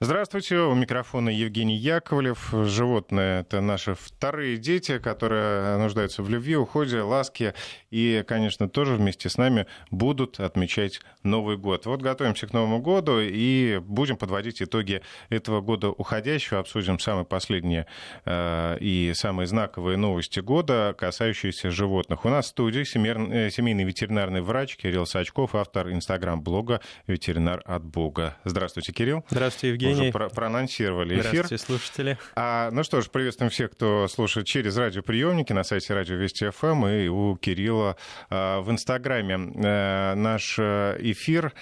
Здравствуйте, у микрофона Евгений Яковлев. Животные — это наши вторые дети, которые нуждаются в любви, уходе, ласке и, конечно, тоже вместе с нами будут отмечать Новый год. Вот готовимся к Новому году и будем подводить итоги этого года уходящего, обсудим самые последние э, и самые знаковые новости года, касающиеся животных. У нас в студии э, семейный ветеринарный врач Кирилл Сачков, автор инстаграм-блога «Ветеринар от Бога». Здравствуйте, Кирилл. Здравствуйте, Евгений уже про проанонсировали эфир. Здравствуйте, слушатели. А, ну что ж, приветствуем всех, кто слушает через радиоприемники на сайте Радио Вести ФМ и у Кирилла а, в Инстаграме. А, наш э, эфир.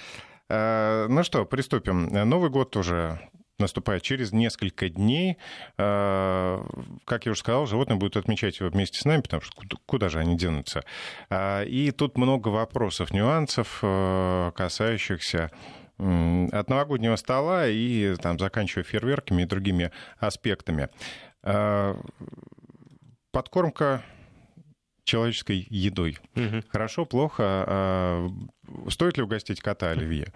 А, ну что, приступим. Новый год уже наступает через несколько дней. Как я уже сказал, животные будут отмечать его вместе с нами, потому что куда же они денутся. И тут много вопросов, нюансов, касающихся от новогоднего стола и там, заканчивая фейерверками и другими аспектами. А, подкормка человеческой едой. Угу. Хорошо, плохо. А, стоит ли угостить кота оливье?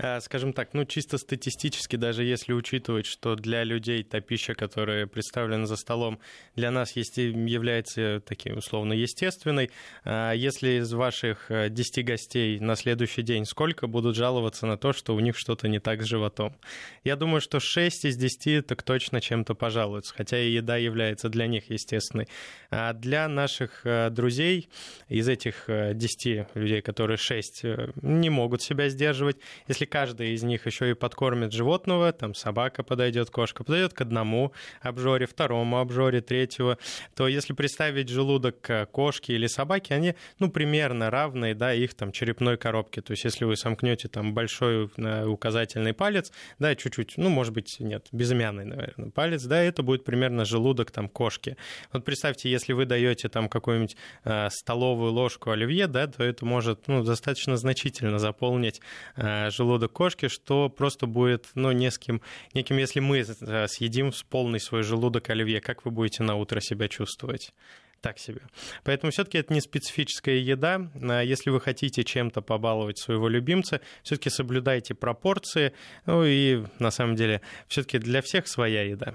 А, скажем так, ну чисто статистически, даже если учитывать, что для людей та пища, которая представлена за столом, для нас есть, является таким условно естественной, а если из ваших 10 э, гостей на следующий день сколько будут жаловаться на то, что у них что-то не так с животом? Я думаю, что 6 из 10 так точно чем-то пожалуются, хотя и еда является для них естественной. А для наших э, друзей из этих 10 э, людей, которые 6 не могут себя сдерживать, если каждый из них еще и подкормит животного, там собака подойдет, кошка подойдет к одному обжоре, второму обжоре, третьего, то если представить желудок кошки или собаки, они, ну, примерно равные, да, их там черепной коробке. То есть если вы сомкнете там большой указательный палец, да, чуть-чуть, ну, может быть, нет, безымянный, наверное, палец, да, это будет примерно желудок там кошки. Вот представьте, если вы даете там какую-нибудь э, столовую ложку оливье, да, то это может, ну, достаточно значительно заполнить э, желудок желудок кошки, что просто будет, ну, неским, неким, если мы э, съедим с полный свой желудок оливье, как вы будете на утро себя чувствовать? так себе. Поэтому все-таки это не специфическая еда. А если вы хотите чем-то побаловать своего любимца, все-таки соблюдайте пропорции. Ну и на самом деле все-таки для всех своя еда.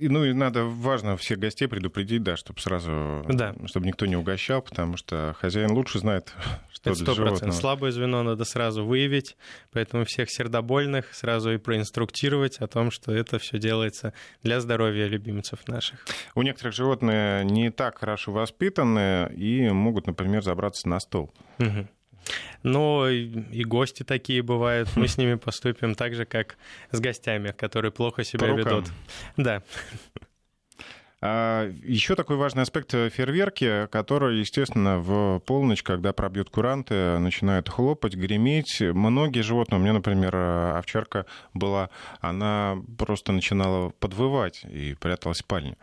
И, ну и надо, важно всех гостей предупредить, да, чтобы сразу, да. чтобы никто не угощал, потому что хозяин лучше знает, что Это для животного. Слабое звено надо сразу выявить, поэтому всех сердобольных сразу и проинструктировать о том, что это все делается для здоровья любимцев наших. У некоторых животные не так хорошо воспитаны и могут, например, забраться на стол. Угу. Но и гости такие бывают. Мы с ними поступим так же, как с гостями, которые плохо себя ведут. Да. А еще такой важный аспект фейерверки, который, естественно, в полночь, когда пробьют куранты, начинают хлопать, греметь. Многие животные, у меня, например, овчарка была, она просто начинала подвывать и пряталась в спальне.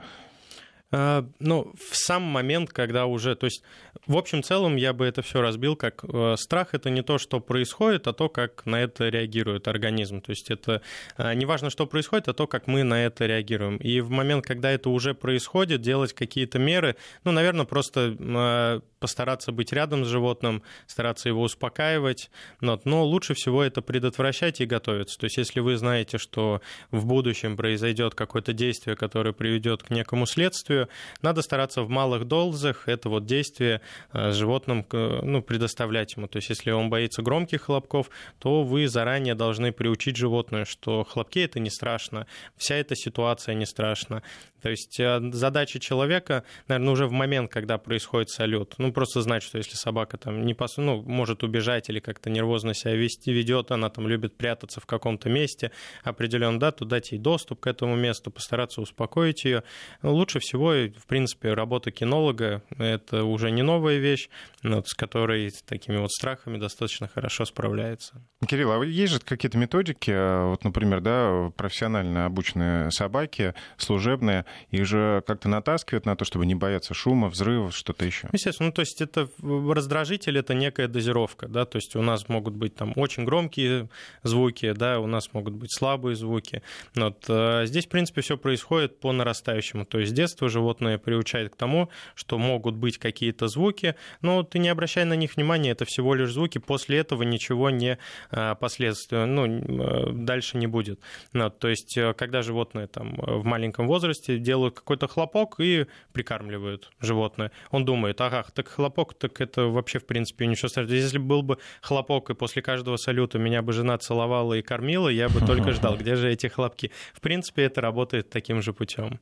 А, ну, в сам момент, когда уже, то есть, в общем целом я бы это все разбил как э, страх это не то, что происходит, а то, как на это реагирует организм. То есть это э, не важно, что происходит, а то, как мы на это реагируем. И в момент, когда это уже происходит, делать какие-то меры, ну, наверное, просто э, постараться быть рядом с животным, стараться его успокаивать, но лучше всего это предотвращать и готовиться. То есть если вы знаете, что в будущем произойдет какое-то действие, которое приведет к некому следствию, надо стараться в малых дозах это вот действие э, животным ну, предоставлять ему. То есть если он боится громких хлопков, то вы заранее должны приучить животное, что хлопки это не страшно, вся эта ситуация не страшна. То есть э, задача человека, наверное, уже в момент, когда происходит салют, ну, просто знать, что если собака там не пос... ну, может убежать или как-то нервозно себя вести, ведет, она там любит прятаться в каком-то месте определенно, да, то дать ей доступ к этому месту, постараться успокоить ее. Лучше всего, в принципе, работа кинолога — это уже не новая вещь, вот, с которой с такими вот страхами достаточно хорошо справляется. Кирилл, а есть же какие-то методики, вот, например, да, профессионально обученные собаки, служебные, Их же как-то натаскивают на то, чтобы не бояться шума, взрывов, что-то еще. Естественно, ну, то есть это раздражитель, это некая дозировка, да, то есть у нас могут быть там очень громкие звуки, да, у нас могут быть слабые звуки. Вот. А здесь, в принципе, все происходит по нарастающему. То есть с детства животное приучает к тому, что могут быть какие-то звуки, но ты не обращай на них внимания, это всего лишь звуки, после этого ничего не а, последствия, ну, а, дальше не будет. Ну, то есть, э, когда животное там в маленьком возрасте делают какой-то хлопок и прикармливают животное, он думает, ага, так хлопок, так это вообще, в принципе, ничего страшного. Если был бы хлопок, и после каждого салюта меня бы жена целовала и кормила, я бы только ждал, где же эти хлопки. В принципе, это работает таким же путем.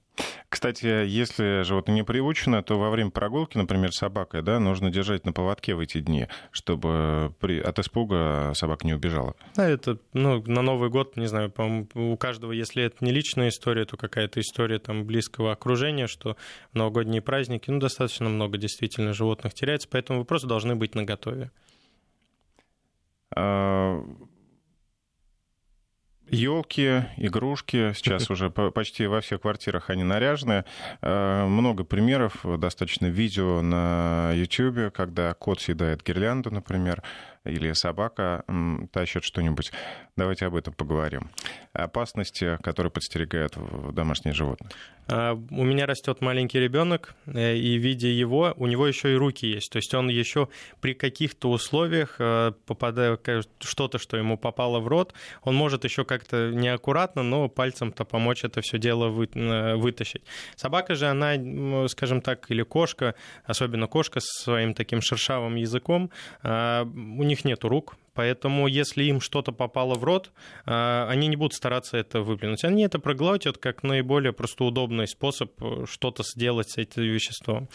Кстати, если животное не приучено, то во время прогулки, например, с собакой, да, нужно держать на поводке в эти дни, чтобы при... от испуга собака не убежала. Да, это, ну, на Новый год, не знаю, по у каждого, если это не личная история, то какая-то история там близкого окружения, что в новогодние праздники, ну, достаточно много действительно животных теряется, поэтому вы просто должны быть наготове. А, Елки, игрушки, сейчас уже почти во всех квартирах они наряжены. А, много примеров, достаточно видео на YouTube, когда кот съедает гирлянду, например или собака тащит что-нибудь. Давайте об этом поговорим. Опасности, которые подстерегают домашние животные. А, у меня растет маленький ребенок, э, и видя его, у него еще и руки есть. То есть он еще при каких-то условиях, э, попадая что-то, что ему попало в рот, он может еще как-то неаккуратно, но пальцем-то помочь это все дело э, вытащить. Собака же, она, скажем так, или кошка, особенно кошка с своим таким шершавым языком, а, у них нет рук, Поэтому, если им что-то попало в рот, а, они не будут стараться это выплюнуть. Они это проглотят как наиболее просто удобный способ э, что-то сделать с этим веществом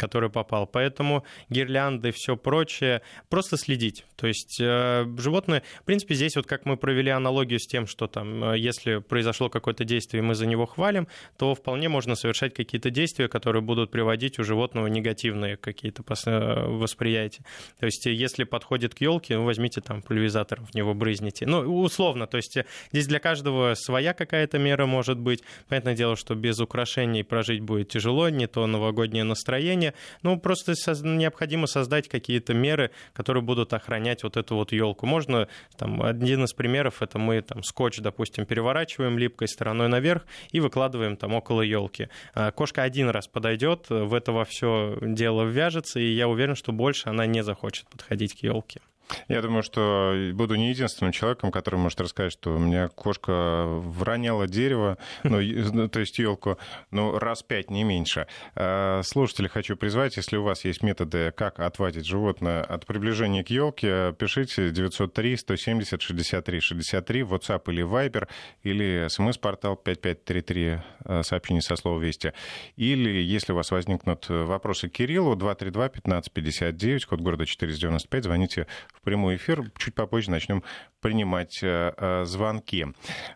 который попал. Поэтому гирлянды все прочее, просто следить. То есть э, животные, в принципе, здесь вот как мы провели аналогию с тем, что там, э, если произошло какое-то действие, и мы за него хвалим, то вполне можно совершать какие-то действия, которые будут приводить у животного негативные какие-то э, восприятия. То есть если подходит к елке, ну, возьмите там пульверизатор, в него брызните. Ну, условно, то есть здесь для каждого своя какая-то мера может быть. Понятное дело, что без украшений прожить будет тяжело, не то новогоднее настроение, ну, просто необходимо создать какие-то меры, которые будут охранять вот эту вот елку. Можно, там, один из примеров, это мы там скотч, допустим, переворачиваем липкой стороной наверх и выкладываем там около елки. А кошка один раз подойдет, в это во все дело ввяжется, и я уверен, что больше она не захочет подходить к елке. Я думаю, что буду не единственным человеком, который может рассказать, что у меня кошка вроняла дерево, ну, ну, то есть елку, ну, раз пять, не меньше. А, слушатели хочу призвать, если у вас есть методы, как отвадить животное от приближения к елке, пишите 903 170 63 63, WhatsApp или Viber, или смс-портал 5533, а, сообщение со слова «Вести». Или, если у вас возникнут вопросы к Кириллу, 232 15 59, код города 495, звоните в прямой эфир. Чуть попозже начнем принимать э, э, звонки.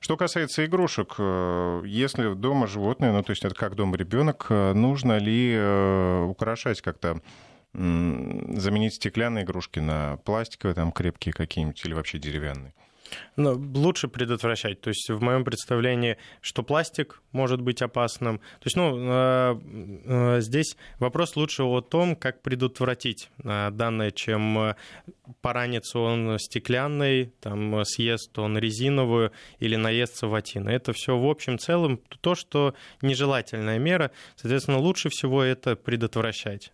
Что касается игрушек, э, если дома животное, ну то есть это как дома ребенок, нужно ли украшать как-то заменить стеклянные игрушки на пластиковые, там крепкие какие-нибудь или вообще деревянные? Ну, лучше предотвращать. То есть в моем представлении, что пластик может быть опасным. То есть, ну, э, э, здесь вопрос лучше о том, как предотвратить э, данное, чем поранится он стеклянный, там съест он резиновую или наестся ватина. Это все в общем целом то, что нежелательная мера. Соответственно, лучше всего это предотвращать.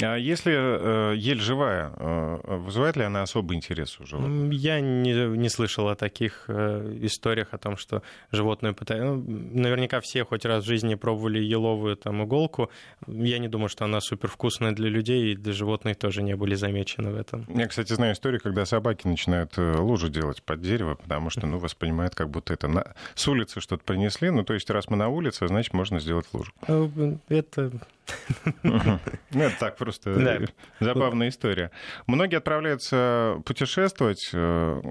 А если э, ель живая, э, вызывает ли она особый интерес у животных? Я не, не слышал о таких э, историях, о том, что животное пытается... Ну, наверняка все хоть раз в жизни пробовали еловую там, иголку. Я не думаю, что она супер вкусная для людей, и для животных тоже не были замечены в этом. Я, кстати, знаю историю, когда собаки начинают лужу делать под дерево, потому что, ну, воспринимают, как будто это на... с улицы что-то принесли. Ну, то есть, раз мы на улице, значит, можно сделать лужу. Это ну, это так просто забавная история. Многие отправляются путешествовать, э,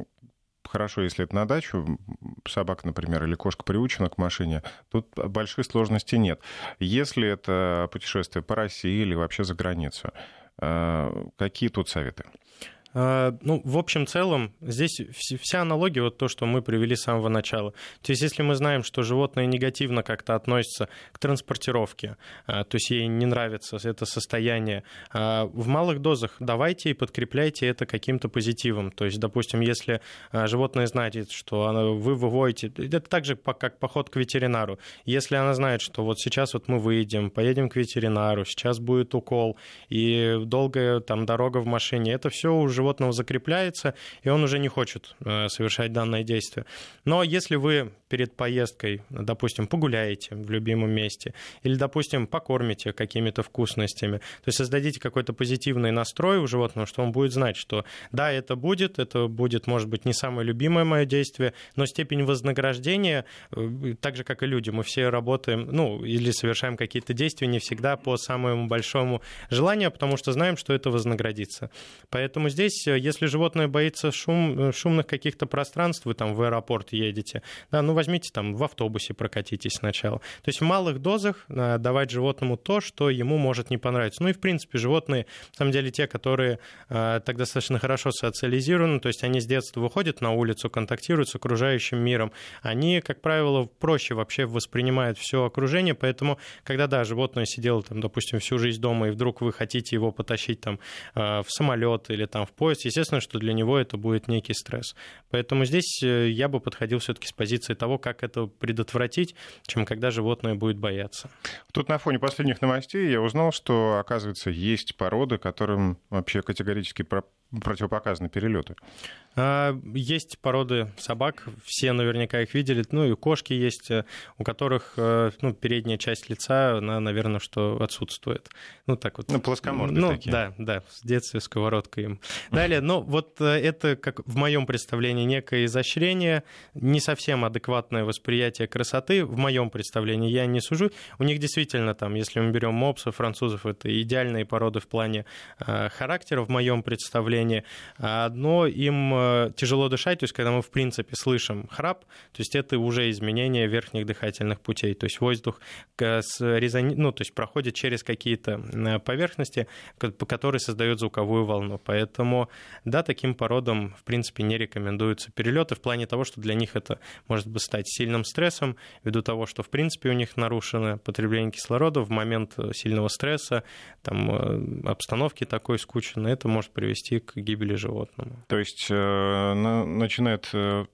хорошо, если это на дачу, собака, например, или кошка приучена к машине, тут больших сложностей нет. Если это путешествие по России или вообще за границу, э, какие тут советы? А, ну, в общем целом, здесь вся аналогия вот то, что мы привели с самого начала. То есть, если мы знаем, что животное негативно как-то относится к транспортировке, а, то есть ей не нравится это состояние, а, в малых дозах давайте и подкрепляйте это каким-то позитивом. То есть, допустим, если животное знает, что вы выводите, это так же, как поход к ветеринару. Если она знает, что вот сейчас вот мы выйдем, поедем к ветеринару, сейчас будет укол, и долгая там дорога в машине, это все уже животного закрепляется, и он уже не хочет э, совершать данное действие. Но если вы перед поездкой, допустим, погуляете в любимом месте, или, допустим, покормите какими-то вкусностями, то есть создадите какой-то позитивный настрой у животного, что он будет знать, что да, это будет, это будет, может быть, не самое любимое мое действие, но степень вознаграждения, э, так же, как и люди, мы все работаем, ну, или совершаем какие-то действия не всегда по самому большому желанию, потому что знаем, что это вознаградится. Поэтому здесь здесь, э, если животное боится шум, э, шумных каких-то пространств, вы там в аэропорт едете, да, ну возьмите там в автобусе прокатитесь сначала. То есть в малых дозах э, давать животному то, что ему может не понравиться. Ну и в принципе животные, на самом деле те, которые так достаточно хорошо социализированы, то есть они с детства выходят на улицу, контактируют с окружающим миром, они, как правило, проще вообще воспринимают все окружение, поэтому когда, да, животное сидело там, допустим, всю жизнь дома, и вдруг вы хотите его потащить там в самолет или там в поезд, естественно, что для него это будет некий стресс. Поэтому здесь э, я бы подходил все-таки с позиции того, как это предотвратить, чем когда животное будет бояться. Тут на фоне последних новостей я узнал, что, оказывается, есть породы, которым вообще категорически противопоказаны перелеты. А, есть породы собак, все наверняка их видели, ну и кошки есть, э, у которых э, ну, передняя часть лица, она, наверное, что отсутствует. Ну, так вот. Ну, плоскомордые ну, такие. Да, да, в детстве сковородка им. Далее, ну, вот э, это, как в моем представлении, некое изощрение, не совсем адекватное восприятие красоты, в моем представлении, я не сужу. У них действительно там, если мы берем мопсов, французов, это идеальные породы в плане характера, в моем представлении. Но им Э, тяжело дышать, то есть когда мы в принципе слышим храп, то есть это уже изменение верхних дыхательных путей, то есть воздух с резони... ну, то есть проходит через какие-то э, поверхности, которые создают звуковую волну. Поэтому, да, таким породам, в принципе, не рекомендуются перелеты в плане того, что для них это может бы стать сильным стрессом, ввиду того, что, в принципе, у них нарушено потребление кислорода в момент э, сильного стресса, там, обстановки такой скучной, это может привести к гибели животного. То есть начинает э,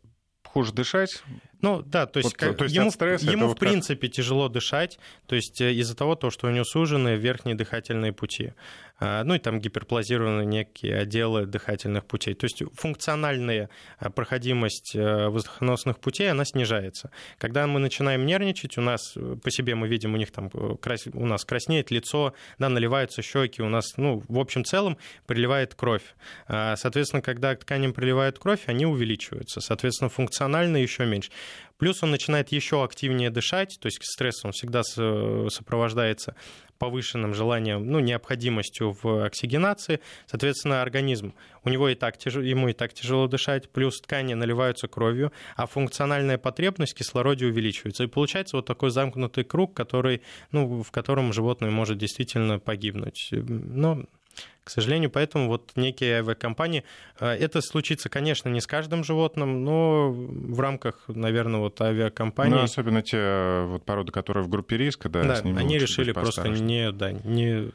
хуже дышать. Ну да, то есть, вот, как, то есть ему, стресса, ему в вот принципе как... тяжело дышать, то есть э, из-за того, то, что у него сужены верхние дыхательные пути. А, ну и там гиперплазированы некие отделы дыхательных путей. То есть функциональная а, проходимость э, воздухоносных путей, она снижается. Когда мы начинаем нервничать, у нас э, по себе мы видим, у них там э, у нас краснеет лицо, да, наливаются щеки, у нас, ну, в общем целом приливает кровь. А, соответственно, когда к тканям приливает кровь, они увеличиваются. Соответственно, функционально еще меньше. Плюс он начинает еще активнее дышать, то есть стресс он всегда сопровождается повышенным желанием, ну, необходимостью в оксигенации. Соответственно, организм, у него и так тяжело, ему и так тяжело дышать, плюс ткани наливаются кровью, а функциональная потребность в кислороде увеличивается. И получается вот такой замкнутый круг, который, ну, в котором животное может действительно погибнуть. Но к сожалению, поэтому вот некие авиакомпании, э, это случится, конечно, не с каждым животным, но в рамках, наверное, вот авиакомпаний... Ну, особенно те вот породы, которые в группе риска, да, да они решили просто не, да, не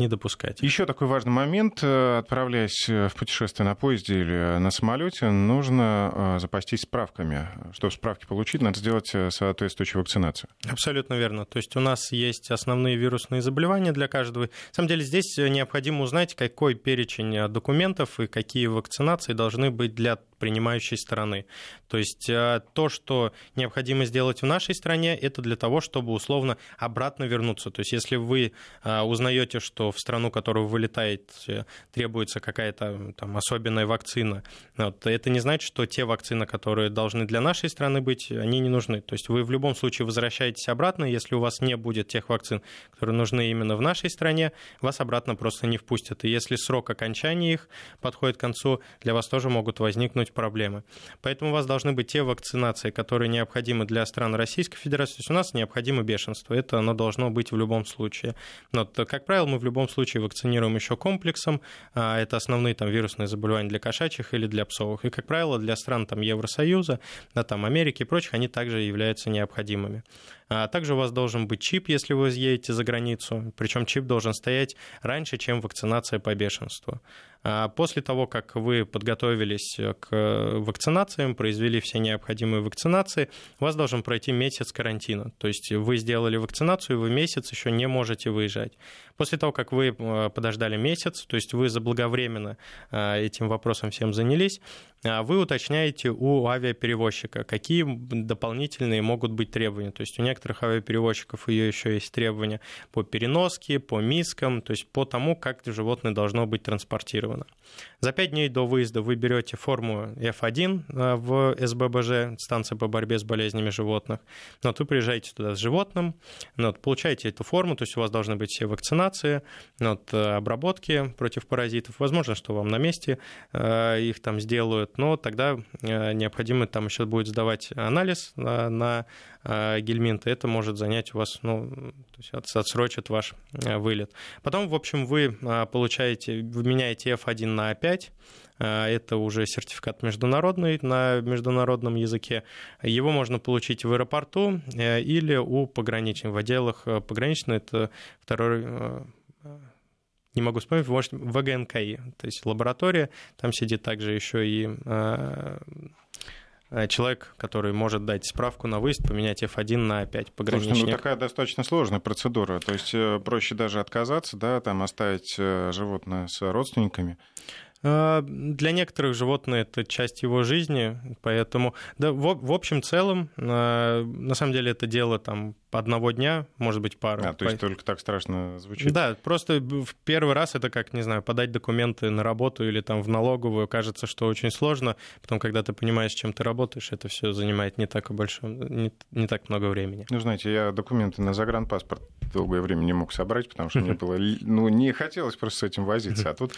не допускать. Еще такой важный момент. Э, отправляясь э, в путешествие на поезде или на самолете, нужно э, запастись справками. Чтобы справки получить, надо сделать соответствующую вакцинацию. Абсолютно верно. То есть у нас есть основные вирусные заболевания для каждого. На самом деле здесь необходимо узнать, какой перечень документов и какие вакцинации должны быть для принимающей стороны. То есть э, то, что необходимо сделать в нашей стране, это для того, чтобы условно обратно вернуться. То есть если вы э, узнаете, что в страну, которую вы вылетаете, требуется какая-то там особенная вакцина, вот, это не значит, что те вакцины, которые должны для нашей страны быть, они не нужны. То есть вы в любом случае возвращаетесь обратно, если у вас не будет тех вакцин, которые нужны именно в нашей стране, вас обратно просто не впустят. И если срок окончания их подходит к концу, для вас тоже могут возникнуть возникнуть проблемы. Поэтому у вас должны быть те вакцинации, которые необходимы для стран Российской Федерации. То есть у нас необходимо бешенство. Это оно должно быть в любом случае. Но, как правило, мы в любом случае вакцинируем еще комплексом. А, это основные там, вирусные заболевания для кошачьих или для псовых. И, как правило, для стран там, Евросоюза, да, там, Америки и прочих, они также являются необходимыми. А также у вас должен быть чип, если вы едете за границу. Причем чип должен стоять раньше, чем вакцинация по бешенству. А после того, как вы подготовились к вакцинациям, произвели все необходимые вакцинации, у вас должен пройти месяц карантина. То есть вы сделали вакцинацию, и вы месяц еще не можете выезжать. После того, как вы э, подождали месяц, то есть вы заблаговременно э, этим вопросом всем занялись, э, вы уточняете у авиаперевозчика, какие дополнительные могут быть требования. То есть у некоторых авиаперевозчиков ее еще есть требования по переноске, по мискам, то есть по тому, как животное должно быть транспортировано. За пять дней до выезда вы берете форму F1 в СББЖ, станция по борьбе с болезнями животных. Вот вы приезжаете туда с животным, вот, получаете эту форму, то есть у вас должны быть все вакцинации, вакцинации, от э, обработки против паразитов. Возможно, что вам на месте э, их там сделают, но тогда э, необходимо там еще будет сдавать анализ на гельминт, и это может занять у вас, ну, то есть отсрочит ваш вылет. Потом, в общем, вы получаете, вы меняете F1 на A5, это уже сертификат международный на международном языке. Его можно получить в аэропорту или у пограничных, в отделах пограничных. Это второй не могу вспомнить, может, ВГНКИ, то есть лаборатория, там сидит также еще и человек, который может дать справку на выезд, поменять F1 на 5 пограничник. Слушайте, ну такая достаточно сложная процедура, то есть э, проще даже отказаться, да, там оставить э, животное с родственниками. А, для некоторых животных это часть его жизни, поэтому да, в, в общем целом, а, на самом деле это дело там одного дня, может быть, пару. А, то есть только так страшно звучит? Да, просто в первый раз это как, не знаю, подать документы на работу или там в налоговую, кажется, что очень сложно, потом, когда ты понимаешь, чем ты работаешь, это все занимает не так большое, не, не так много времени. Ну, знаете, я документы на загранпаспорт долгое время не мог собрать, потому что мне было, ну, не хотелось просто с этим возиться, а тут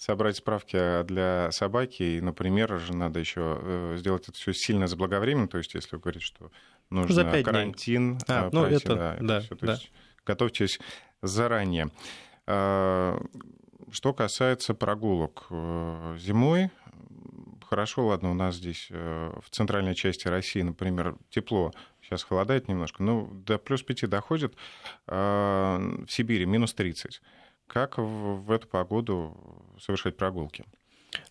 собрать справки для собаки, и, например, же надо еще э, сделать это все сильно заблаговременно, то есть если вы говорите, что нужно За карантин, дней. А, ну, пройти, это, да, это да, все, то да. есть готовьтесь заранее. А, что касается прогулок э, зимой, хорошо, ладно, у нас здесь э, в центральной части России, например, тепло, сейчас холодает немножко, но до плюс 5 доходит, а, в Сибири минус 30 как в эту погоду совершать прогулки?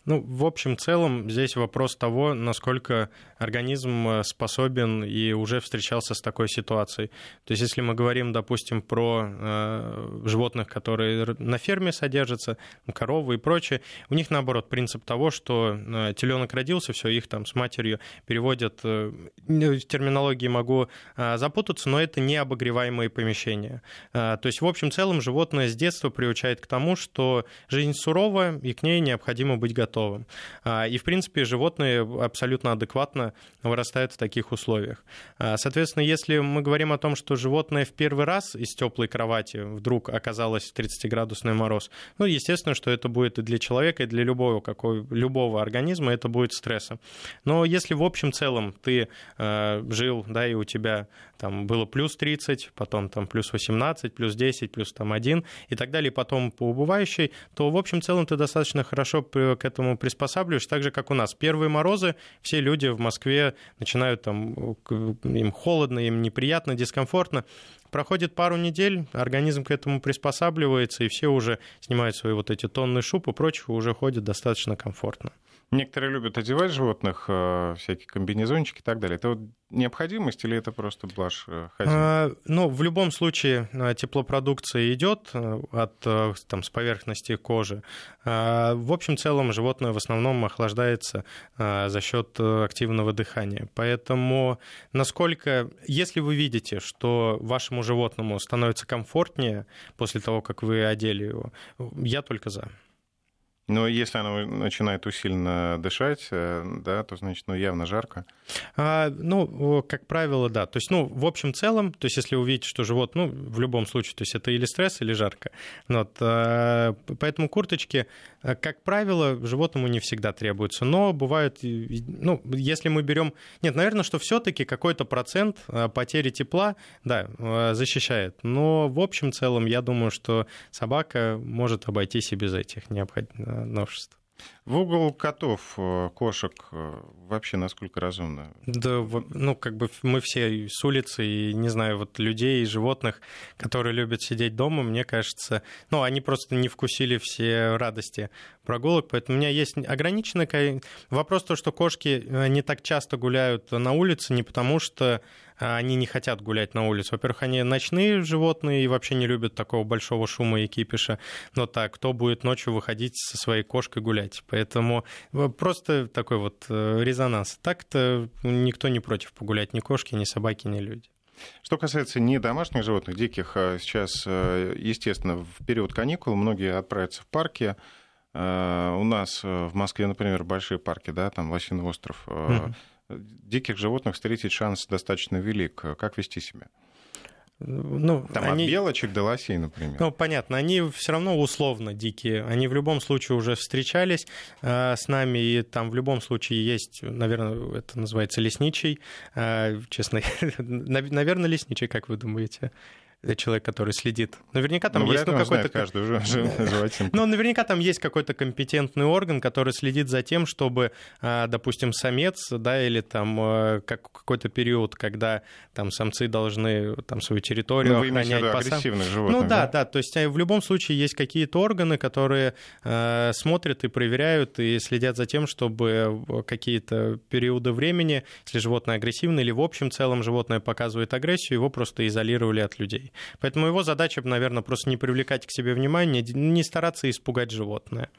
Ну, в общем целом, здесь вопрос того, насколько организм э, способен и уже встречался с такой ситуацией. То есть, если мы говорим, допустим, про э, животных, которые на ферме содержатся, коровы и прочее, у них, наоборот, принцип того, что э, теленок родился, все, их там с матерью переводят, э, в терминологии могу э, запутаться, но это не обогреваемые помещения. Э, то есть, в общем целом, животное с детства приучает к тому, что жизнь сурова, и к ней необходимо быть готовым готовым. А, и, в принципе, животные абсолютно адекватно вырастают в таких условиях. А, соответственно, если мы говорим о том, что животное в первый раз из теплой кровати вдруг оказалось 30-градусный мороз, ну, естественно, что это будет и для человека, и для любого, какой, любого организма это будет стрессом. Но если в общем целом ты э, жил, да, и у тебя там было плюс 30, потом там плюс 18, плюс 10, плюс там 1 и так далее, потом по убывающей, то в общем целом ты достаточно хорошо к этому приспосабливаешь, так же, как у нас. Первые морозы, все люди в Москве начинают там, им холодно, им неприятно, дискомфортно. Проходит пару недель, организм к этому приспосабливается, и все уже снимают свои вот эти тонны шуб и прочего, уже ходят достаточно комфортно. Некоторые любят одевать животных, э, всякие комбинезончики и так далее. Это вот необходимость или это просто блажь э, хозяина? А, ну, в любом случае э, теплопродукция идет от, там, с поверхности кожи. А, в общем целом животное в основном охлаждается за счет активного дыхания. Поэтому насколько, если вы видите, что вашему животному становится комфортнее после того, как вы одели его, я только за. Но если она начинает усиленно дышать, э, да, то значит, ну, явно жарко. А, ну, как правило, да. То есть, ну, в общем целом, то есть, если увидите, что живот, ну, в любом случае, то есть, это или стресс, или жарко. Ну, вот, а, поэтому курточки, э, как правило, животному не всегда требуются. Но бывает, ну, если мы берем... Нет, наверное, что все-таки какой-то процент э, потери тепла, да, защищает. Но в общем целом, я думаю, что собака может обойтись и без этих необходимых новшеств. В угол котов, э, кошек э, вообще насколько разумно? Да, ну, как бы мы все с улицы, и, не знаю, вот людей и животных, которые любят сидеть дома, мне кажется, ну, они просто не вкусили все радости прогулок, поэтому у меня есть ограниченный вопрос то, что кошки э, не так часто гуляют на улице, не потому что они не хотят гулять на улице. Во-первых, они ночные животные и вообще не любят такого большого шума и кипиша. Но так, кто будет ночью выходить со своей кошкой гулять? Поэтому э, просто такой вот э, резонанс. Так-то никто не против погулять, ни кошки, ни собаки, ни люди. Что касается не домашних животных, диких, а сейчас, э, естественно, в период каникул многие отправятся в парки. У нас в Москве, например, большие парки, да, там Лосиный остров. Угу. Диких животных встретить шанс достаточно велик. Как вести себя? Ну, Там они... от белочек до лосей, например. Ну, понятно, они все равно условно дикие. Они в любом случае уже встречались э, с нами, и там в любом случае есть, наверное, это называется лесничий. Э, честно, наверное, лесничий, как вы думаете? Человек, который следит. Наверняка там ну, есть ну, какой-то... каждую. Ну, наверняка там есть какой-то компетентный орган, который следит за тем, чтобы, а, допустим, самец, да, или там а, какой-то период, когда там самцы должны там свою территорию ну, охранять. Вы агрессивных животных, Ну да, да, да, то есть а, в любом случае есть какие-то органы, которые э, смотрят и проверяют и следят за тем, чтобы какие-то периоды времени, если животное агрессивное или в общем целом животное показывает агрессию, его просто изолировали от людей. Поэтому его задача, наверное, просто не привлекать к себе внимания, не стараться испугать животное.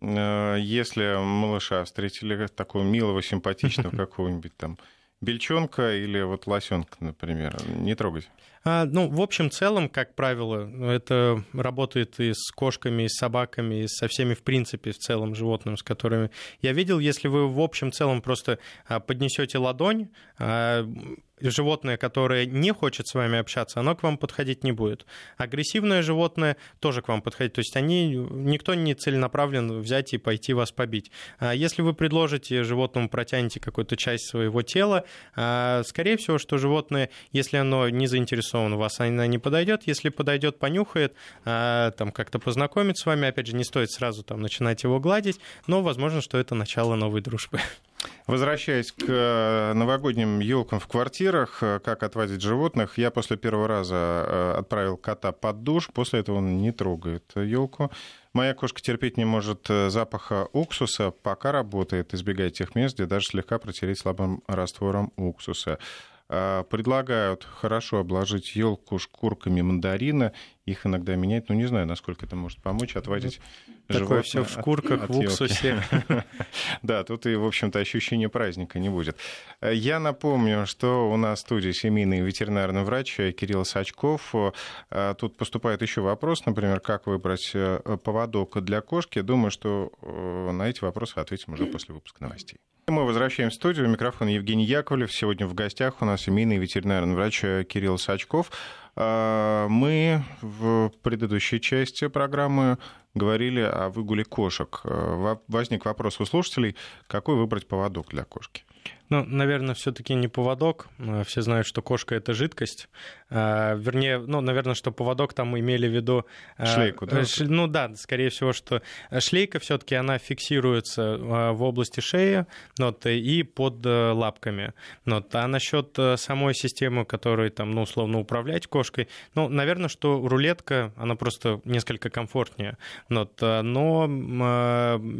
Э, если малыша встретили такого милого, симпатичного какого-нибудь там бельчонка или вот лосенка, например, не трогать? А, ну, в общем целом, как правило, это работает и с кошками, и с собаками, и со всеми, в принципе, в целом животными, с которыми я видел. Если вы в общем целом просто а, поднесете ладонь, а, животное, которое не хочет с вами общаться, оно к вам подходить не будет. Агрессивное животное тоже к вам подходит. То есть они, никто не целенаправлен взять и пойти вас побить. А если вы предложите животному, протянете какую-то часть своего тела, а, скорее всего, что животное, если оно не заинтересовано в вас, оно не подойдет. Если подойдет, понюхает, а, там как-то познакомит с вами, опять же, не стоит сразу там начинать его гладить, но возможно, что это начало новой дружбы. Возвращаясь к э, новогодним елкам в квартирах, э, как отводить животных, я после первого раза э, отправил кота под душ, после этого он не трогает елку. Моя кошка терпеть не может запаха уксуса, пока работает, избегая тех мест, где даже слегка протереть слабым раствором уксуса. Предлагают хорошо обложить елку шкурками мандарина их иногда менять. Ну, не знаю, насколько это может помочь отводить ну, Такое все в шкурках, от, от в уксусе. Да, тут и, в общем-то, ощущения праздника не будет. Я напомню, что у нас в студии семейный ветеринарный врач Кирилл Сачков. А, тут поступает еще вопрос, например, как выбрать э, поводок для кошки. Думаю, что э, на эти вопросы ответим уже после выпуска новостей. Мы возвращаем в студию. Микрофон Евгений Яковлев. Сегодня в гостях у нас семейный ветеринарный врач Кирилл Сачков. А, мы в предыдущей части программы говорили о выгуле кошек. А, возник вопрос у слушателей, какой выбрать поводок для кошки? Ну, наверное, все-таки не поводок. А, все знают, что кошка это жидкость. А, вернее, ну, наверное, что поводок там имели в виду... А, Шлейку, да? Ш, ну да, скорее всего, что шлейка все-таки она фиксируется в области шеи вот, и под э, лапками. Вот. А насчет э, самой системы, которой там, ну, условно, управлять кошкой, ну, наверное, что рулетка, она просто несколько комфортнее. Вот. Но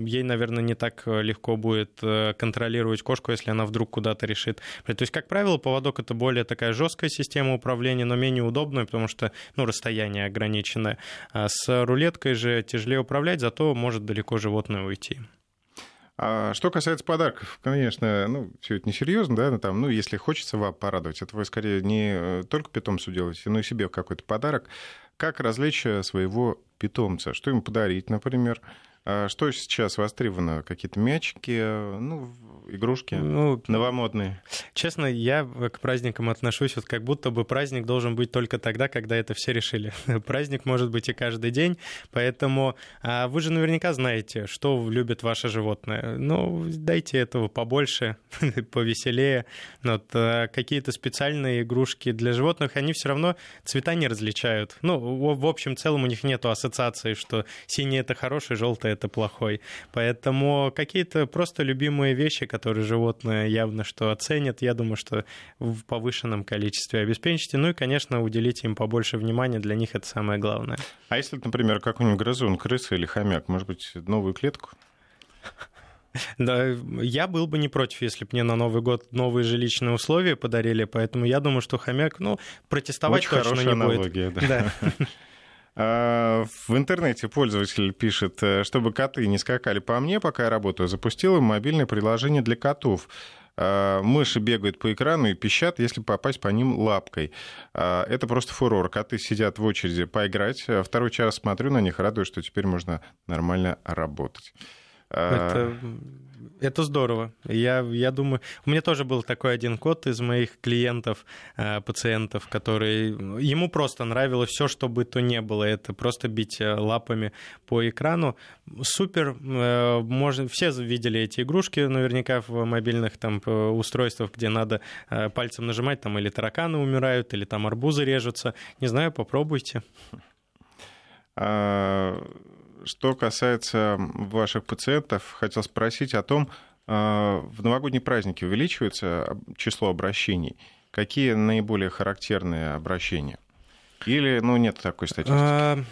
ей, наверное, не так легко будет э, контролировать кошку, если она вдруг вдруг куда-то решит. То есть, как правило, поводок это более такая жесткая система управления, но менее удобная, потому что ну, расстояние ограниченное. А с рулеткой же тяжелее управлять, зато может далеко животное уйти. А что касается подарков, конечно, ну, все это несерьезно, да, но там, ну, если хочется вам порадовать, это вы скорее не э, только питомцу делаете, но и себе какой-то подарок. как развлечь своего питомца? Что ему подарить, например? А что сейчас востребовано? Какие-то мячики, ну, игрушки ну, новомодные? Честно, я к праздникам отношусь вот как будто бы праздник должен быть только тогда, когда это все решили. праздник может быть и каждый день, поэтому а вы же наверняка знаете, что любит ваше животное. Ну, дайте этого побольше, повеселее. Вот, а какие-то специальные игрушки для животных, они все равно цвета не различают. Ну, в, в общем целом у них нет ассоциации, что синий это хороший, желтый это плохой. Поэтому какие-то просто любимые вещи, которые животное явно что оценят, я думаю, что в повышенном количестве обеспечите. Ну и, конечно, уделите им побольше внимания, для них это самое главное. А если, например, какой-нибудь грызун, крыса или хомяк, может быть, новую клетку? Да, я был бы не против, если бы мне на Новый год новые жилищные условия подарили, поэтому я думаю, что хомяк, ну, протестовать Очень точно не аналогия, будет. Да. да. А, в интернете пользователь пишет, э, чтобы коты не скакали по мне, пока я работаю, запустил им мобильное приложение для котов. А, мыши бегают по экрану и пищат, если попасть по ним лапкой. А, это просто фурор. Коты сидят в очереди поиграть. Второй час смотрю на них, радуюсь, что теперь можно нормально работать. Это это здорово. Я, я думаю, у меня тоже был такой один кот из моих клиентов, э, пациентов, который ему просто нравилось все, что бы то ни было. Это просто бить э, лапами по экрану. Супер. Э, можно, все видели эти игрушки наверняка в мобильных там устройствах, где надо пальцем нажимать, там или тараканы умирают, или там арбузы режутся. Не знаю, попробуйте. А, что касается ваших пациентов, хотел спросить о том, а, в новогодние праздники увеличивается число обращений. Какие наиболее характерные обращения? Или, ну, нет такой статистики?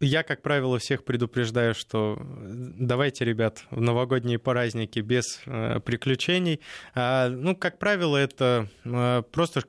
Я, как правило, всех предупреждаю, что давайте, ребят, в новогодние праздники без э, приключений. А, ну, как правило, это э, просто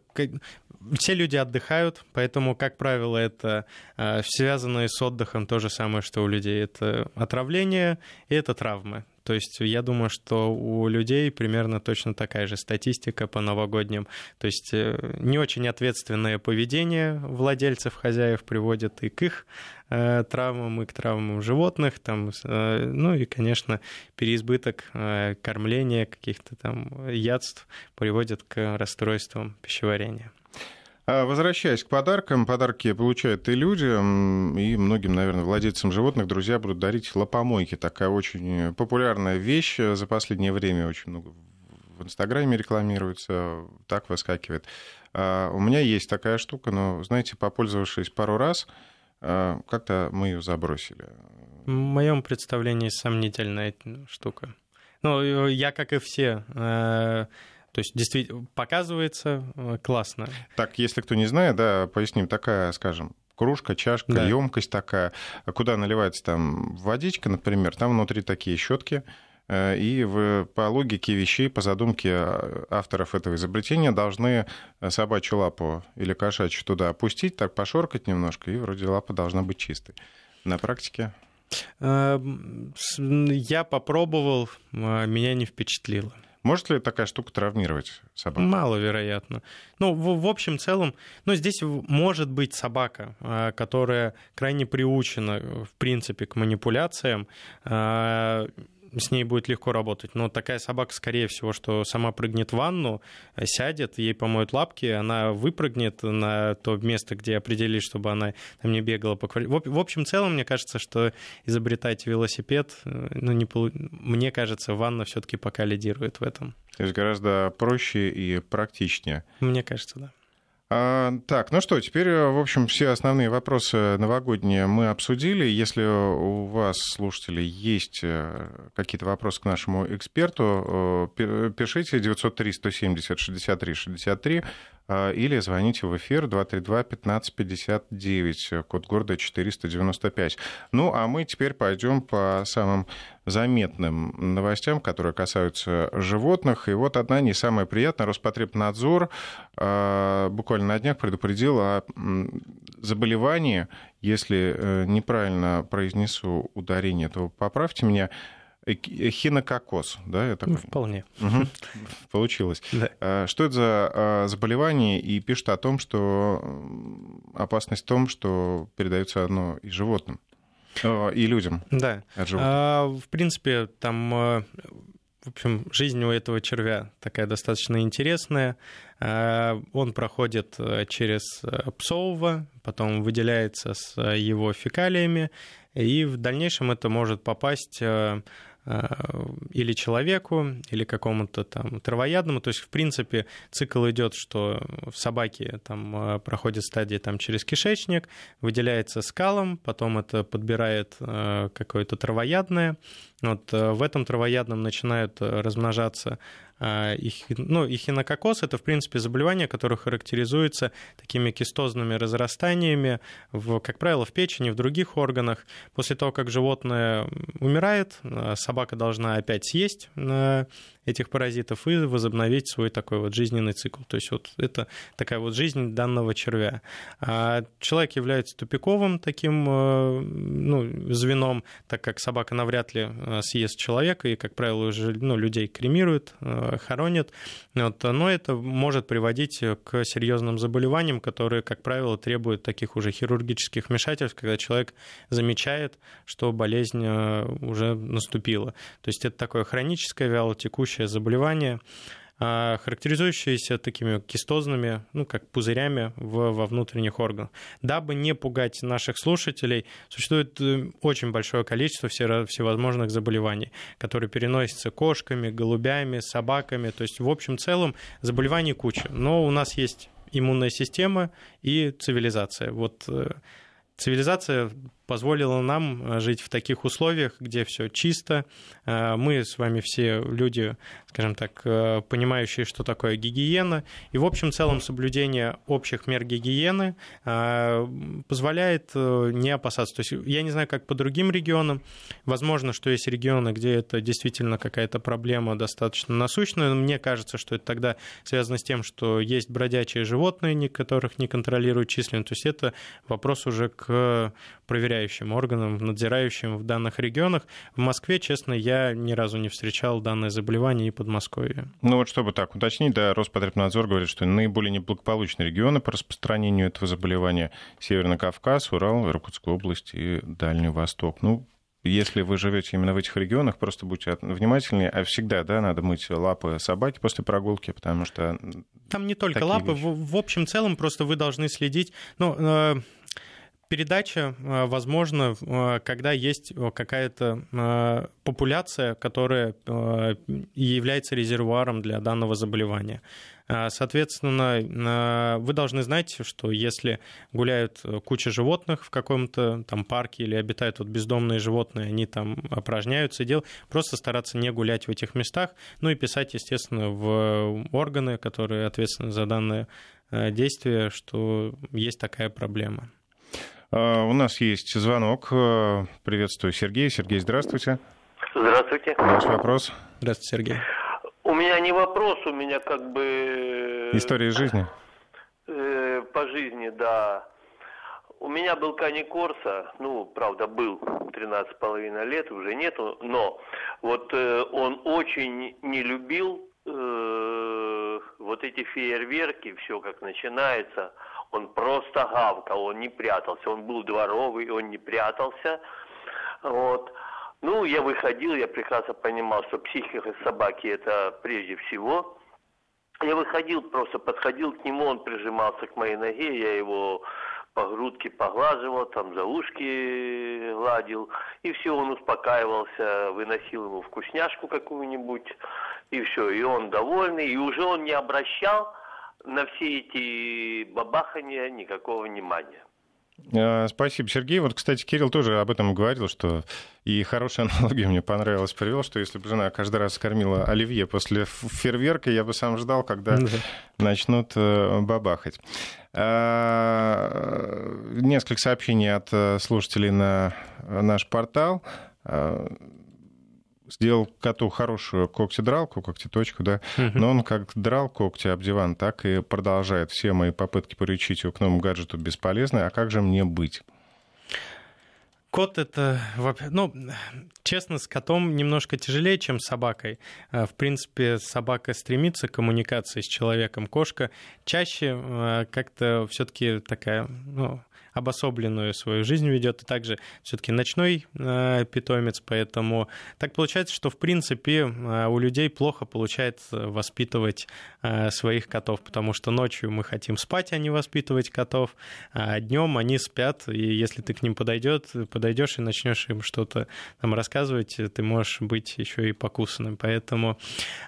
все люди отдыхают, поэтому, как правило, это э, связанное с отдыхом то же самое, что у людей. Это отравление и это травмы. То есть я думаю, что у людей примерно точно такая же статистика по новогодним. То есть э, не очень ответственное поведение владельцев, хозяев приводит и к их э, травмам, и к травмам животных. Там, э, ну и, конечно, переизбыток э, кормления каких-то там ядств приводит к расстройствам пищеварения. А, возвращаясь к подаркам, подарки получают и люди, и многим, наверное, владельцам животных друзья будут дарить лапомойки. Такая очень популярная вещь за последнее время, очень много в Инстаграме рекламируется, так выскакивает. А, у меня есть такая штука, но, знаете, попользовавшись пару раз, как-то мы ее забросили. В моем представлении сомнительная штука. Ну, я, как и все, э, то есть действительно показывается э, классно. Так, если кто не знает, да, поясним, такая, скажем, кружка, чашка, да. емкость такая, куда наливается там водичка, например, там внутри такие щетки, э, и в, по логике вещей, по задумке авторов этого изобретения должны собачью лапу или кошачью туда опустить, так пошоркать немножко, и вроде лапа должна быть чистой. На практике? Эм, я попробовал, а меня не впечатлило. Может ли такая штука травмировать собаку? Маловероятно. Ну, в, в общем целом, ну, здесь может быть собака, а, которая крайне приучена, в принципе, к манипуляциям, а, с ней будет легко работать. Но такая собака, скорее всего, что сама прыгнет в ванну, сядет, ей помоют лапки, она выпрыгнет на то место, где определили, чтобы она там не бегала по квартире. В общем целом, мне кажется, что изобретать велосипед, э, ну, не полу... мне кажется, ванна все-таки пока лидирует в этом. То есть гораздо проще и практичнее. Мне кажется, да. А, так, ну что, теперь, в общем, все основные вопросы новогодние мы обсудили. Если у вас, слушатели, есть э, какие-то вопросы к нашему эксперту, э, пишите 903-170-63-63 а, или звоните в эфир 232-1559, код города 495. Ну, а мы теперь пойдем по самым заметным новостям, которые касаются животных. И вот одна не самая приятная. Роспотребнадзор а, буквально на днях предупредил о заболевании, если э, неправильно произнесу ударение, то поправьте меня, Хинококоз, да? Это... Ну, вполне. Угу. Получилось. Да. А, что это за а, заболевание? И пишет о том, что опасность в том, что передается оно и животным, и людям. Да. А, в принципе, там в общем, жизнь у этого червя такая достаточно интересная. Он проходит через псового, потом выделяется с его фекалиями, и в дальнейшем это может попасть Э, или человеку, или какому-то там травоядному. То есть, в принципе, цикл идет, что в собаке там э, проходит стадия там через кишечник, выделяется скалом, потом это подбирает э, какое-то травоядное. Вот в этом травоядном начинают размножаться а, ну, эхинококоз – это, в принципе, заболевание, которое характеризуется такими кистозными разрастаниями, в, как правило, в печени, в других органах. После того, как животное умирает, собака должна опять съесть этих паразитов и возобновить свой такой вот жизненный цикл. То есть вот это такая вот жизнь данного червя. А человек является тупиковым таким ну, звеном, так как собака навряд ли съест человека, и, как правило, уже ну, людей кремируют, хоронят. Вот, но это может приводить к серьезным заболеваниям, которые, как правило, требуют таких уже хирургических вмешательств, когда человек замечает, что болезнь э, уже наступила. То есть это такое хроническое вялотекущее заболевание, а, характеризующиеся такими кистозными, ну, как пузырями в, во внутренних органах. Дабы не пугать наших слушателей, существует э, очень большое количество всевозможных заболеваний, которые переносятся кошками, голубями, собаками. То есть, в общем целом, заболеваний куча. Но у нас есть иммунная система и цивилизация. Вот э, цивилизация позволила нам э, жить в таких условиях, где все чисто. Э, мы с вами все люди, скажем так, э, понимающие, что такое гигиена. И в общем целом соблюдение общих мер гигиены позволяет не опасаться. То есть я не знаю, как по другим регионам. Возможно, что есть регионы, где это действительно какая-то проблема достаточно насущная. Мне кажется, что это тогда связано с тем, что есть бродячие животные, которых не контролируют численность. То есть это вопрос уже к проверяющим органам, надзирающим в данных регионах. В Москве, честно, я ни разу не встречал данное заболевание и Подмосковье. Ну вот чтобы так уточнить, да, Роспотребнадзор говорит, что наиболее неблагополучные регионы по распространению этого заболевания Северный Кавказ, Урал, Иркутская область и Дальний Восток. Ну, если вы живете именно в этих регионах, просто будьте внимательнее, а всегда, да, надо мыть лапы собаки после прогулки, потому что... Там не только лапы, в, в общем целом просто вы должны следить, ну, э, Передача э, возможна, э, когда есть э, какая-то популяция, которая является резервуаром для данного заболевания. Соответственно, вы должны знать, что если гуляют куча животных в каком-то там парке или обитают вот бездомные животные, они там опражняются, дел, просто стараться не гулять в этих местах, ну и писать, естественно, в органы, которые ответственны за данное действие, что есть такая проблема. А, у нас есть звонок. А, приветствую Сергей. Сергей, здравствуйте. Здравствуйте. Ваш вопрос. Здравствуйте, Сергей. У меня не вопрос, у меня как бы... Э, История жизни? Э, по жизни, да. У меня был Кани Корса, ну, правда, был 13,5 лет, уже нету, но вот э, он очень не любил э, вот эти фейерверки, все как начинается он просто гавкал, он не прятался, он был дворовый, он не прятался, вот. Ну, я выходил, я прекрасно понимал, что психика собаки это прежде всего. Я выходил, просто подходил к нему, он прижимался к моей ноге, я его по грудке поглаживал, там за ушки гладил, и все, он успокаивался, выносил ему вкусняшку какую-нибудь, и все, и он довольный, и уже он не обращал на все эти бабахания никакого внимания. А, спасибо, Сергей. Вот, кстати, Кирилл тоже об этом говорил, что и хорошая аналогия мне понравилась, привел, что если бы жена каждый раз кормила оливье после фейерверка, я бы сам ждал, когда да. начнут э, бабахать. А, несколько сообщений от э, слушателей на наш портал. Сделал коту хорошую когтедралку, когтеточку, да, но он как драл когти об диван, так и продолжает. Все мои попытки приучить его к новому гаджету бесполезны. А как же мне быть? Кот это, ну, честно, с котом немножко тяжелее, чем с собакой. Э, в принципе, собака стремится к коммуникации с человеком. Кошка чаще э, как-то все-таки такая, ну, обособленную свою жизнь ведет, и также все-таки ночной э, питомец, поэтому так получается, что в принципе э, у людей плохо получается воспитывать э, своих котов, потому что ночью мы хотим спать, а не воспитывать котов, а днем они спят, и если ты к ним подойдет, подойдешь и начнешь им что-то там рассказывать, ты можешь быть еще и покусанным, поэтому,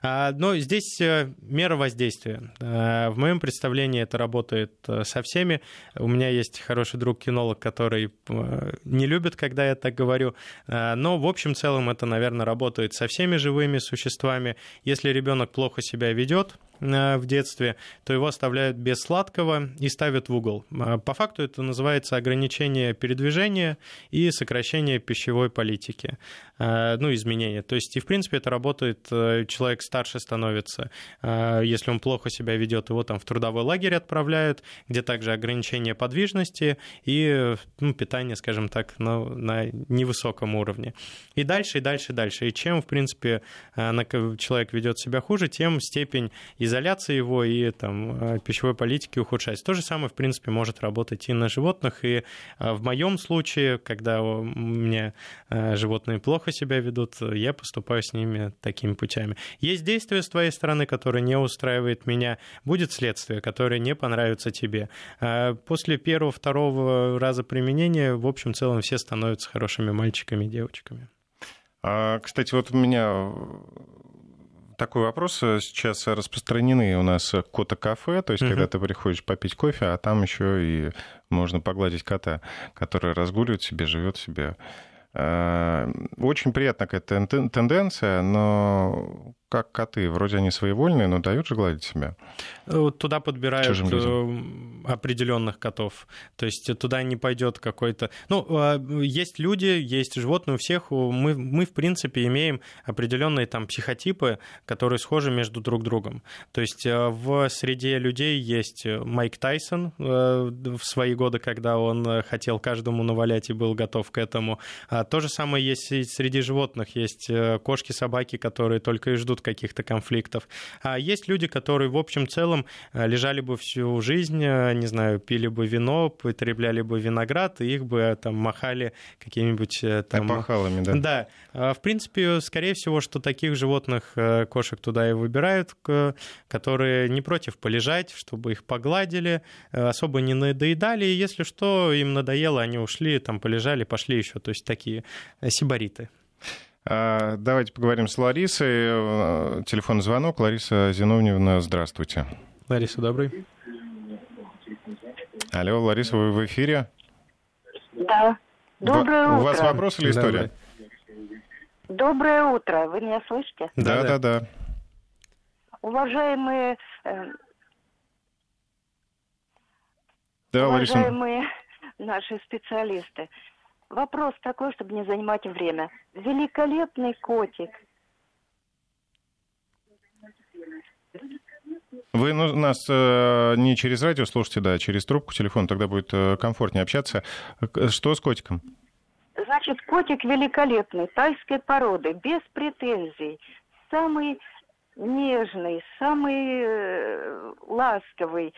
э, но здесь мера воздействия. В моем представлении это работает со всеми. У меня есть хороший друг-кинолог, который э, не любит, когда я так говорю. Э, но в общем целом это, наверное, работает со всеми живыми существами. Если ребенок плохо себя ведет, в детстве, то его оставляют без сладкого и ставят в угол. А по факту это называется ограничение передвижения и сокращение пищевой политики, э, ну, изменения. То есть, и в принципе это работает, э, человек старше становится, если он плохо себя ведет, его там в трудовой лагерь отправляют, где также ограничение подвижности и ну, питание, скажем так, на, на невысоком уровне. И дальше, и дальше, и дальше. И чем, в принципе, человек ведет себя хуже, тем степень из изоляции его и там, э, пищевой политики ухудшается. То же самое, в принципе, может работать и на животных. И э, в моем случае, когда у меня э, животные плохо себя ведут, я поступаю с ними такими путями. Есть действие с твоей стороны, которое не устраивает меня, будет следствие, которое не понравится тебе. После первого-второго раза применения, в общем целом, все становятся хорошими мальчиками и девочками. А, кстати, вот у меня такой вопрос. Сейчас распространены у нас кота-кафе, то есть, угу. когда ты приходишь попить кофе, а там еще и можно погладить кота, который разгуливает себе, живет себе. А, очень приятная какая-то тенденция, но как коты. Вроде они своевольные, но дают же гладить себя. Туда подбирают э, определенных котов. То есть туда не пойдет какой-то... Ну, а, есть люди, есть животные у всех. Мы, мы, в принципе, имеем определенные там психотипы, которые схожи между друг другом. То есть э, в среде людей есть Майк Тайсон э, в свои годы, когда он хотел каждому навалять и был готов к этому. А то же самое есть и среди животных. Есть кошки, собаки, которые только и ждут каких-то конфликтов. А есть люди, которые в общем целом э, лежали бы всю жизнь, э, не знаю, пили бы вино, потребляли бы виноград, и их бы э, там махали какими-нибудь там... Опахалами, да? Да. А, в принципе, скорее всего, что таких животных, кошек туда и выбирают, которые не против полежать, чтобы их погладили, особо не надоедали, и если что, им надоело, они ушли, там полежали, пошли еще, то есть такие сибариты. А, давайте поговорим с Ларисой. Э, телефонный звонок. Лариса Зиновьевна, здравствуйте. Лариса, добрый. Алло, Лариса, вы в эфире? Да. Доброе в, утро. У вас вопрос или история? Доброе утро. Вы меня слышите? Да, да, да. да. Уважаемые... Э, да, уважаемые Лариса. наши специалисты. Вопрос такой, чтобы не занимать время. Великолепный котик. Вы ну, нас э, не через радио слушайте, да, а через трубку телефона, тогда будет э, комфортнее общаться. Что с котиком? Значит, котик великолепный, тайской породы, без претензий. Самый нежный, самый э, ласковый.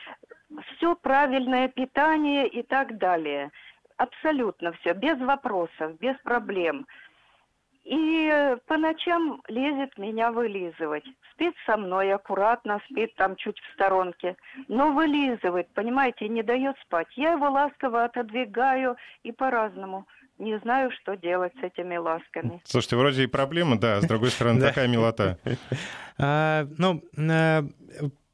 Все правильное питание и так далее абсолютно все, без вопросов, без проблем. И э, по ночам лезет меня вылизывать. Спит со мной аккуратно, спит там чуть в сторонке. Но вылизывает, понимаете, не дает спать. Я его ласково отодвигаю и по-разному. Не знаю, что делать с этими ласками. Слушайте, вроде и проблема, да, с другой стороны, такая милота. А, ну, а,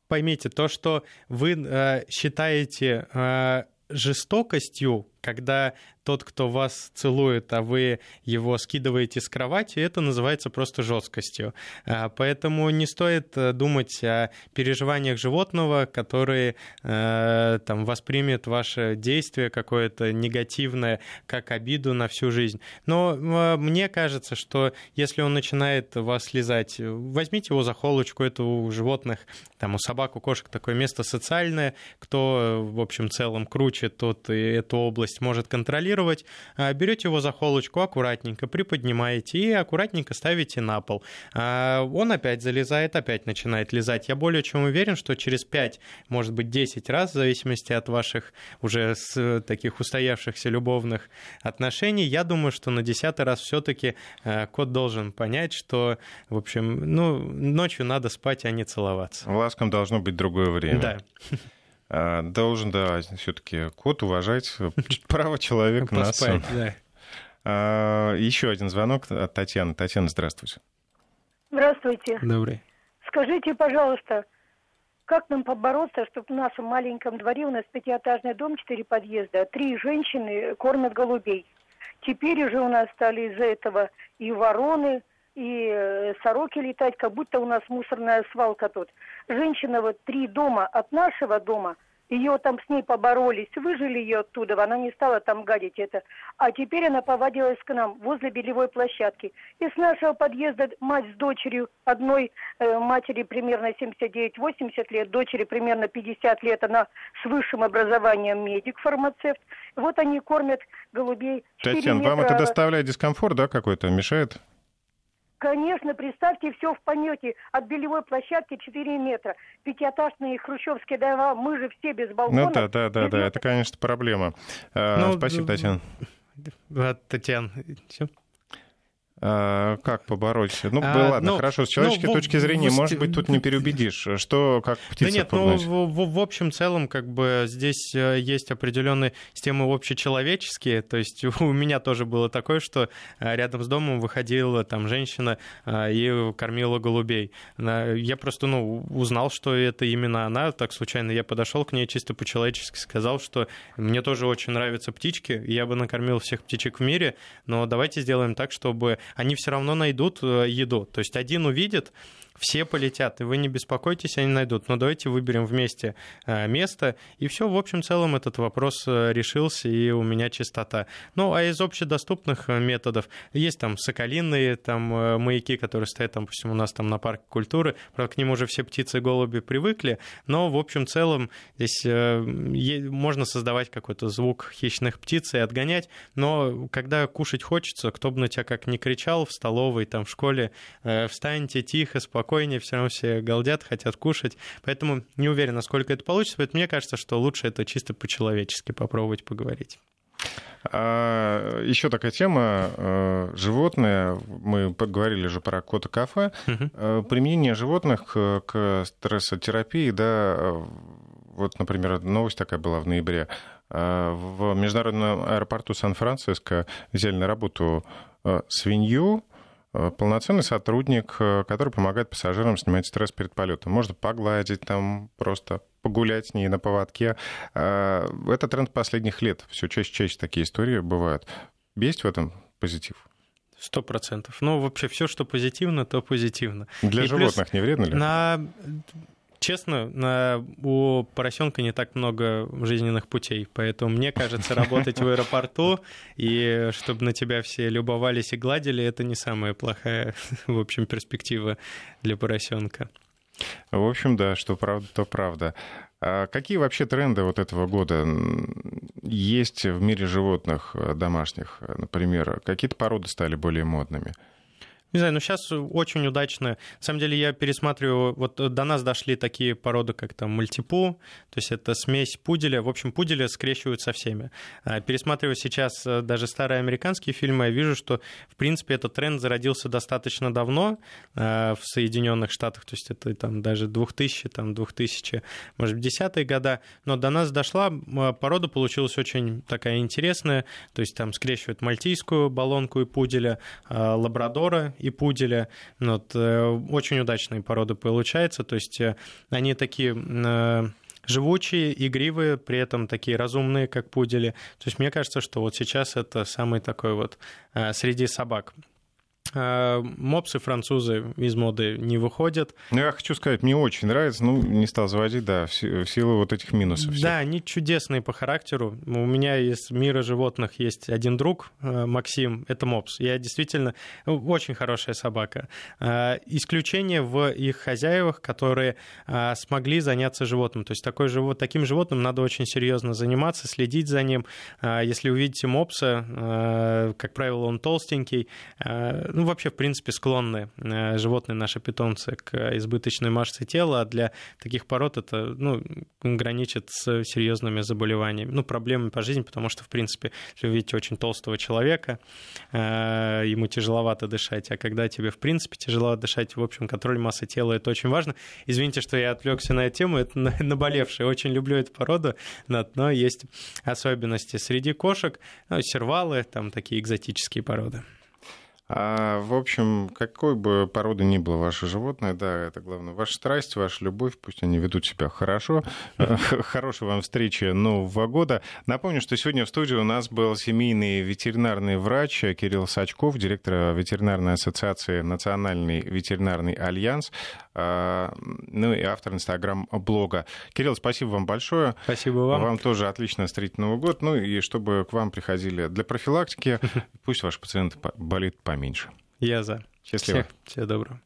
поймите, то, что вы а, считаете жестокостью, когда тот, кто вас целует, а вы его скидываете с кровати, это называется просто жесткостью. А, поэтому не стоит э, думать о переживаниях животного, которые э, там, воспримет ваше действие какое-то негативное, как обиду на всю жизнь. Но э, мне кажется, что если он начинает вас слезать, возьмите его за холочку, это у животных, там, у собак, у кошек такое место социальное, кто, в общем целом, круче, тот и эту область может контролировать, берете его за холочку аккуратненько, приподнимаете и аккуратненько ставите на пол. Он опять залезает, опять начинает лизать. Я более чем уверен, что через 5, может быть, 10 раз, в зависимости от ваших уже с таких устоявшихся любовных отношений, я думаю, что на 10 раз все-таки кот должен понять, что, в общем, ну, ночью надо спать, а не целоваться. В ласком должно быть другое время. Да. А, должен, да, все-таки кот уважать право человека на сон. Да. А, еще один звонок от Татьяны. Татьяна, здравствуйте. Здравствуйте. Добрый. Скажите, пожалуйста, как нам побороться, чтобы в нашем маленьком дворе, у нас пятиэтажный дом, четыре подъезда, три женщины кормят голубей. Теперь уже у нас стали из-за этого и вороны, и э, сороки летать, как будто у нас мусорная свалка тут. Женщина вот три дома от нашего дома, ее там с ней поборолись, выжили ее оттуда, она не стала там гадить это. А теперь она повадилась к нам возле белевой площадки. И с нашего подъезда мать с дочерью, одной э, матери примерно 79-80 лет, дочери примерно 50 лет, она с высшим образованием медик, фармацевт. Вот они кормят голубей. Татьяна, метра... вам это доставляет дискомфорт, да, какой-то, мешает? Конечно, представьте, все в помете. От белевой площадки 4 метра. Пятиэтажные хрущевские дома, мы же все без балкона. Ну да, да, да, да, это, конечно, проблема. А, ну, Спасибо, Татьяна. Татьяна, все? А, как побороть? Ну, а, ладно, ну, хорошо, с человеческой ну, точки зрения, в, может быть, тут не переубедишь. Что, как птица Да нет, ну, в, в, в общем целом, как бы здесь э, есть определенные системы общечеловеческие. То есть у меня тоже было такое, что э, рядом с домом выходила там женщина э, и кормила голубей. Я просто, ну, узнал, что это именно она. Так случайно я подошел к ней чисто по-человечески, сказал, что мне тоже очень нравятся птички, я бы накормил всех птичек в мире, но давайте сделаем так, чтобы они все равно найдут э, еду. То есть один увидит, все полетят, и вы не беспокойтесь, они найдут. Но давайте выберем вместе э, место, и все, в общем целом этот вопрос э, решился, и у меня чистота. Ну, а из общедоступных э, методов есть там соколиные там маяки, которые стоят, допустим, у нас там на парке культуры, правда, к ним уже все птицы и голуби привыкли, но в общем целом здесь можно создавать какой-то звук хищных птиц и отгонять, но когда кушать хочется, кто бы на тебя как не кричал в столовой, там, в школе, встаньте тихо, спокойно, спокойнее, все равно все галдят, хотят кушать. Поэтому не уверен, насколько это получится. Поэтому мне кажется, что лучше это чисто по-человечески попробовать поговорить. А, еще такая тема э, животные. Мы поговорили же про кота кафе. Угу. Применение животных к стрессотерапии, да, вот, например, новость такая была в ноябре. В международном аэропорту Сан-Франциско взяли на работу свинью, Э, полноценный сотрудник, э, который помогает пассажирам снимать стресс перед полетом. Можно погладить там, просто погулять с ней на поводке. Э, это тренд последних лет. Все чаще чаще такие истории бывают. Есть в этом позитив? Сто процентов. Ну, вообще все, что позитивно, то позитивно. Для и животных плюс не вредно ли? На честно, у поросенка не так много жизненных путей, поэтому мне кажется, работать в аэропорту и чтобы на тебя все любовались и гладили, это не самая плохая, в общем, перспектива для поросенка. В общем, да, что правда, то правда. А какие вообще тренды вот этого года есть в мире животных э, домашних, например? Какие-то породы стали более модными? Не знаю, но сейчас очень удачно. На самом деле я пересматриваю, вот до нас дошли такие породы, как там мультипу, то есть это смесь пуделя. В общем, пудели скрещивают со всеми. А, пересматриваю сейчас э, даже старые американские фильмы, я вижу, что, в принципе, этот тренд зародился достаточно давно э, в Соединенных Штатах, то есть это там даже 2000, там 2000, может быть, десятые года, но до нас дошла, порода получилась очень такая интересная, то есть там скрещивают мальтийскую баллонку и пуделя, э, лабрадора и пуделя. Ну, вот, э, очень удачные породы получаются, то есть э, они такие э, живучие, игривые, при этом такие разумные, как пудели. То есть мне кажется, что вот сейчас это самый такой вот среди собак мопсы французы из моды не выходят. Ну, я хочу сказать, мне очень нравится, ну, не стал заводить, да, в силу вот этих минусов. Всех. Да, они чудесные по характеру. У меня из мира животных есть один друг, э, Максим, это мопс. Я действительно ну, очень хорошая собака. Исключение в их хозяевах, которые смогли заняться животным. То есть такой живот, таким животным надо очень серьезно заниматься, следить за ним. Если увидите мопса, как правило, он толстенький, ну, вообще, в принципе, склонны э, животные наши питомцы к избыточной массе тела, а для таких пород это, ну, граничит с серьезными заболеваниями, ну, проблемами по жизни, потому что, в принципе, если вы видите очень толстого человека, э, ему тяжеловато дышать, а когда тебе, в принципе, тяжело дышать, в общем, контроль массы тела, это очень важно. Извините, что я отвлекся на эту тему, это наболевшее. Очень люблю эту породу, но есть особенности. Среди кошек ну, сервалы, там такие экзотические породы. А, в общем, какой бы породы ни было ваше животное, да, это главное. Ваша страсть, ваша любовь, пусть они ведут себя хорошо. Хорошей вам встречи Нового года. Напомню, что сегодня в студии у нас был семейный ветеринарный врач Кирилл Сачков, директор ветеринарной ассоциации Национальный ветеринарный альянс, а, ну и автор инстаграм-блога. Кирилл, спасибо вам большое. Спасибо вам. Вам тоже отлично встретить Новый год. Ну и чтобы к вам приходили для профилактики, пусть ваши пациенты болит поменьше. Я за. Счастливо. Всех, всего доброго.